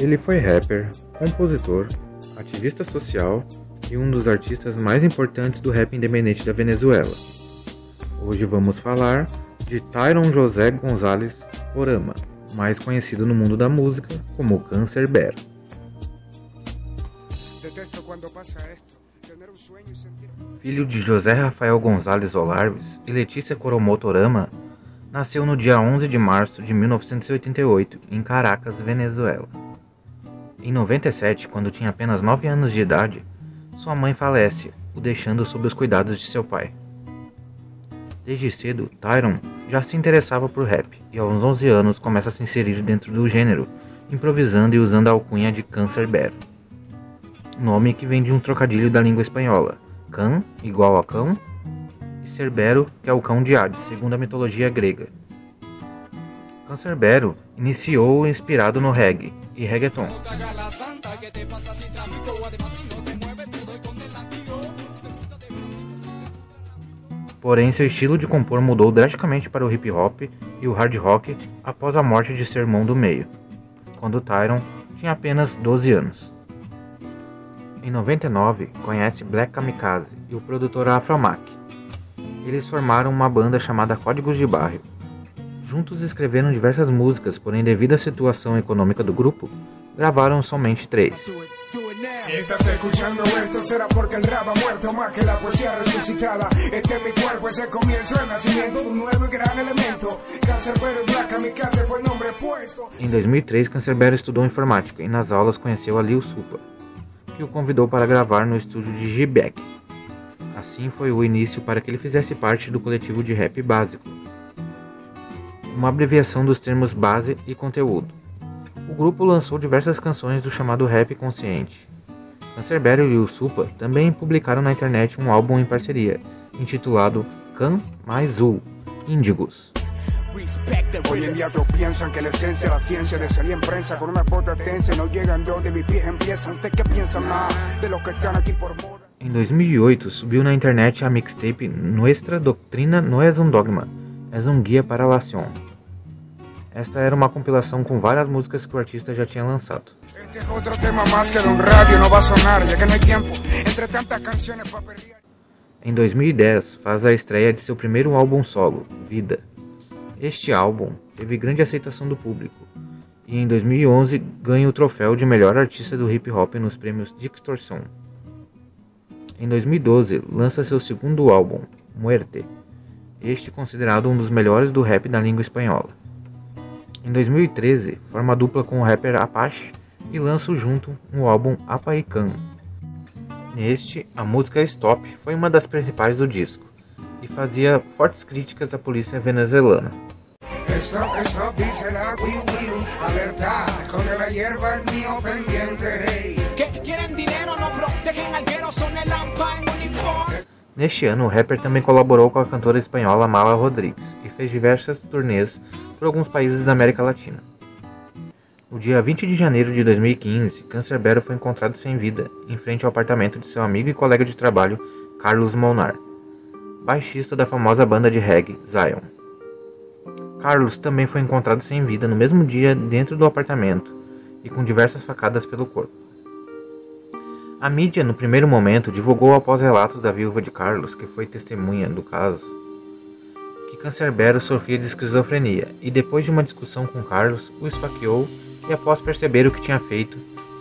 Ele foi rapper, compositor, ativista social e um dos artistas mais importantes do rap independente da Venezuela. Hoje vamos falar de Tyron José Gonzalez Orama, mais conhecido no mundo da música como Câncer Bear. Detesto cuando pasa esto. Filho de José Rafael Gonzalez Olarves e Letícia Coromoto Orama, nasceu no dia 11 de março de 1988 em Caracas, Venezuela. Em 97, quando tinha apenas 9 anos de idade, sua mãe falece, o deixando sob os cuidados de seu pai. Desde cedo, Tyron já se interessava por rap e aos 11 anos começa a se inserir dentro do gênero, improvisando e usando a alcunha de Cancer Bear. Nome que vem de um trocadilho da língua espanhola, can igual a cão e Cerbero, que é o cão de Hades, segundo a mitologia grega. Cancerbero iniciou inspirado no reggae e reggaeton. Porém, seu estilo de compor mudou drasticamente para o hip hop e o hard rock após a morte de seu irmão do meio, quando Tyron tinha apenas 12 anos. Em 99, conhece Black Kamikaze e o produtor Afromac. Eles formaram uma banda chamada Códigos de Barrio. Juntos escreveram diversas músicas, porém, devido à situação econômica do grupo, gravaram somente três. Si estás escuchando esto será porque el rap ha muerto más que la poesía resucitada. Este es mi cuerpo, es el comienzo del nacimiento de un nuevo y gran elemento. Cáncer pero Black Kamikaze fue el nombre puesto. Em 2003, Cancerbero estudou informática e nas aulas conheceu a Lil Supa, que o convidou para gravar no estúdio de G-Beck. Assim foi o início para que ele fizesse parte do coletivo de rap básico, uma abreviação dos termos base e conteúdo. O grupo lançou diversas canções do chamado rap consciente. Cancerbero e o Supa também publicaram na internet um álbum em parceria, intitulado Can mais U, Índigos. Hoy en día todos piensan que la esencia la ciencia de salir en prensa con una y no llegan de donde mis pies empiezan. ¿Usted qué piensan más de los que están aquí por moda? Em 2008, subiu na internet a mixtape Nuestra Doctrina no es un dogma, es un guia para la acción. Esta era uma compilação com várias músicas que o artista já tinha lançado. Em 2010, faz a estreia de seu primeiro álbum solo, Vida. Este álbum teve grande aceitação do público e em 2011 ganha o troféu de melhor artista do hip hop nos prêmios Distortion. Em 2012, lança seu segundo álbum, Muerte, este considerado um dos melhores do rap da língua espanhola. Em 2013, forma dupla com o rapper Apache e lança junto um álbum Apaican. Neste, a música Stop foi uma das principais do disco e fazia fortes críticas à polícia venezuelana. Stop, stop, dice la Wii Wii. Alerta, con la hierba el mío pendiente. Hey. Que quieren dinero, no protegen al guero, son el AMPA en uniforme. Neste ano, o rapper também colaborou com a cantora espanhola Mala Rodrigues e fez diversas turnês por alguns países da América Latina. No dia 20 de janeiro de 2015, Cancerbero foi encontrado sem vida em frente ao apartamento de seu amigo e colega de trabalho, Carlos Molnar, baixista da famosa banda de reggae Zion. Carlos também foi encontrado sem vida no mesmo dia dentro do apartamento e com diversas facadas pelo corpo. A mídia, no primeiro momento, divulgou após relatos da viúva de Carlos, que foi testemunha do caso, que Cancerbero sofria de esquizofrenia e, depois de uma discussão com Carlos, o esfaqueou e, após perceber o que tinha feito,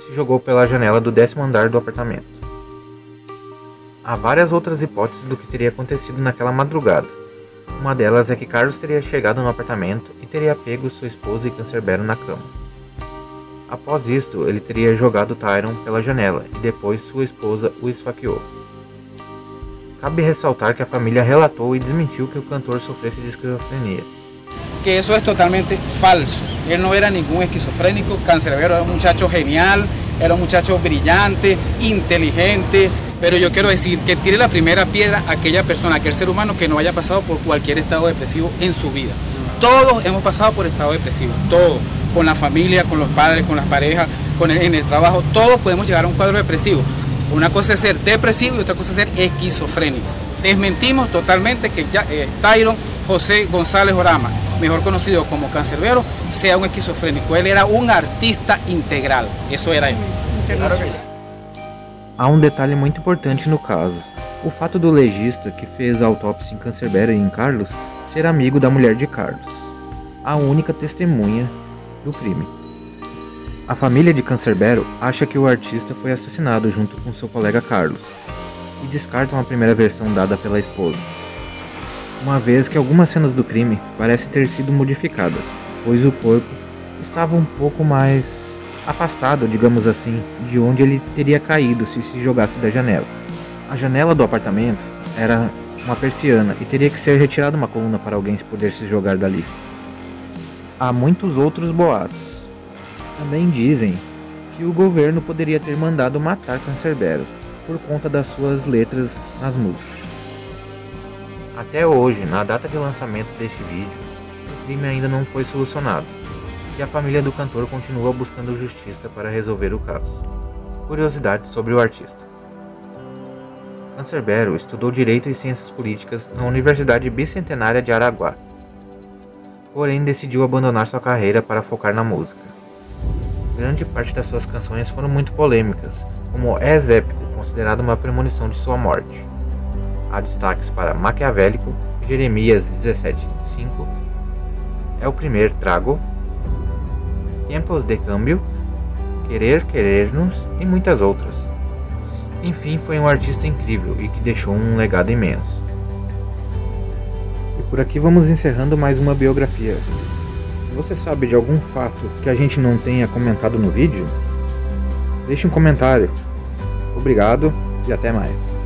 se jogou pela janela do décimo andar do apartamento. Há várias outras hipóteses do que teria acontecido naquela madrugada. Uma delas é que Carlos teria chegado no apartamento e teria pego sua esposa e Cancerbero na cama. Após isto, ele teria jogado Tyron pela janela e depois sua esposa o esfaqueou. Cabe ressaltar que a família relatou e desmentiu que o cantor sofresse de esquizofrenia. que eso es totalmente falso. Él no era ningún esquizofrénico, cancerbero, era un muchacho genial, era un muchacho brillante, inteligente. Pero yo quiero decir que tire la primera piedra aquella persona, aquel ser humano que no haya pasado por cualquier estado depresivo en su vida. Todos hemos pasado por estado depresivo, todos, con la familia, con los padres, con las parejas, con el- en el trabajo, todos podemos llegar a un cuadro depresivo. Una cosa es ser depresivo y otra cosa es ser esquizofrénico. Desmentimos totalmente que ya, eh, Tyron José González Orama, mejor conocido como Cancerbero, sea un esquizofrénico. Él era un artista integral. Eso era él. Há um detalhe muito importante no caso. O fato do legista que fez a autópsia em Cancerbero e em Carlos ser amigo da mulher de Carlos, a única testemunha do crime. A família de Cancerbero acha que o artista foi assassinado junto com seu colega Carlos e descartam a primeira versão dada pela esposa, uma vez que algumas cenas do crime parecem ter sido modificadas, pois o corpo estava um pouco mais afastado, digamos assim, de onde ele teria caído se se jogasse da janela. A janela do apartamento era uma persiana e teria que ser retirada uma coluna para alguém poder se jogar dali. Há muitos outros boatos. Também dizem que o governo poderia ter mandado matar Cancerbero por conta das suas letras nas músicas. Até hoje, na data de lançamento deste vídeo, o crime ainda não foi solucionado e a família do cantor continua buscando justiça para resolver o caso. Curiosidades sobre o artista. Cancerbero estudou Direito e Ciências Políticas na Universidade Bicentenária de Araguá. Porém, decidiu abandonar sua carreira para focar na música. Grande parte das suas canções foram muito polêmicas, como És Épico, considerado uma premonição de sua morte. Há destaques para Maquiavélico, Jeremias 17:5, É o Primeiro Trago, Tempos de Câmbio, Querer Querer-nos e muitas outras. Enfim, foi um artista incrível e que deixou um legado imenso. E por aqui vamos encerrando mais uma biografia. Você sabe de algum fato que a gente não tenha comentado no vídeo? Deixe um comentário. Obrigado e até mais.